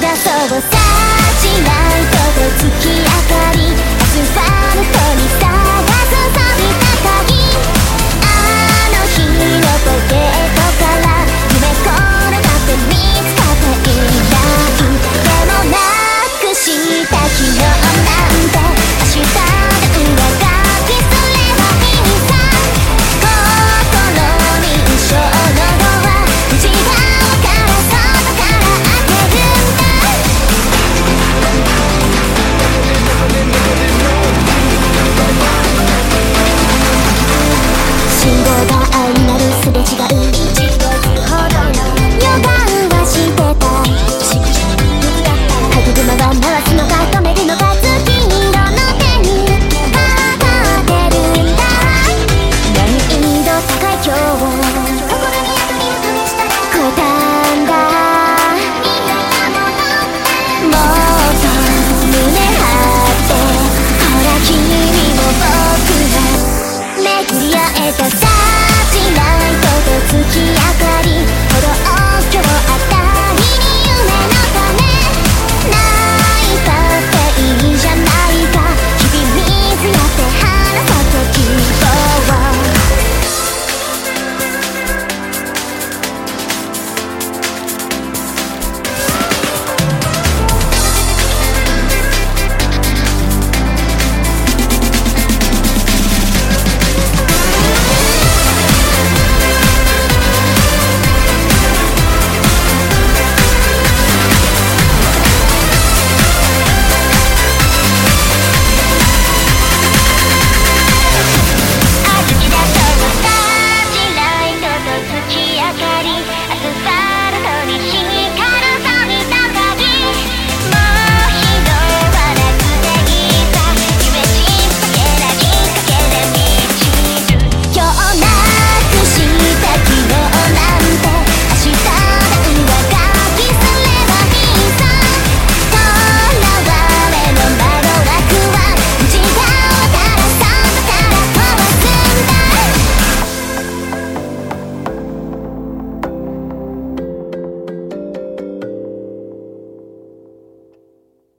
出そうさ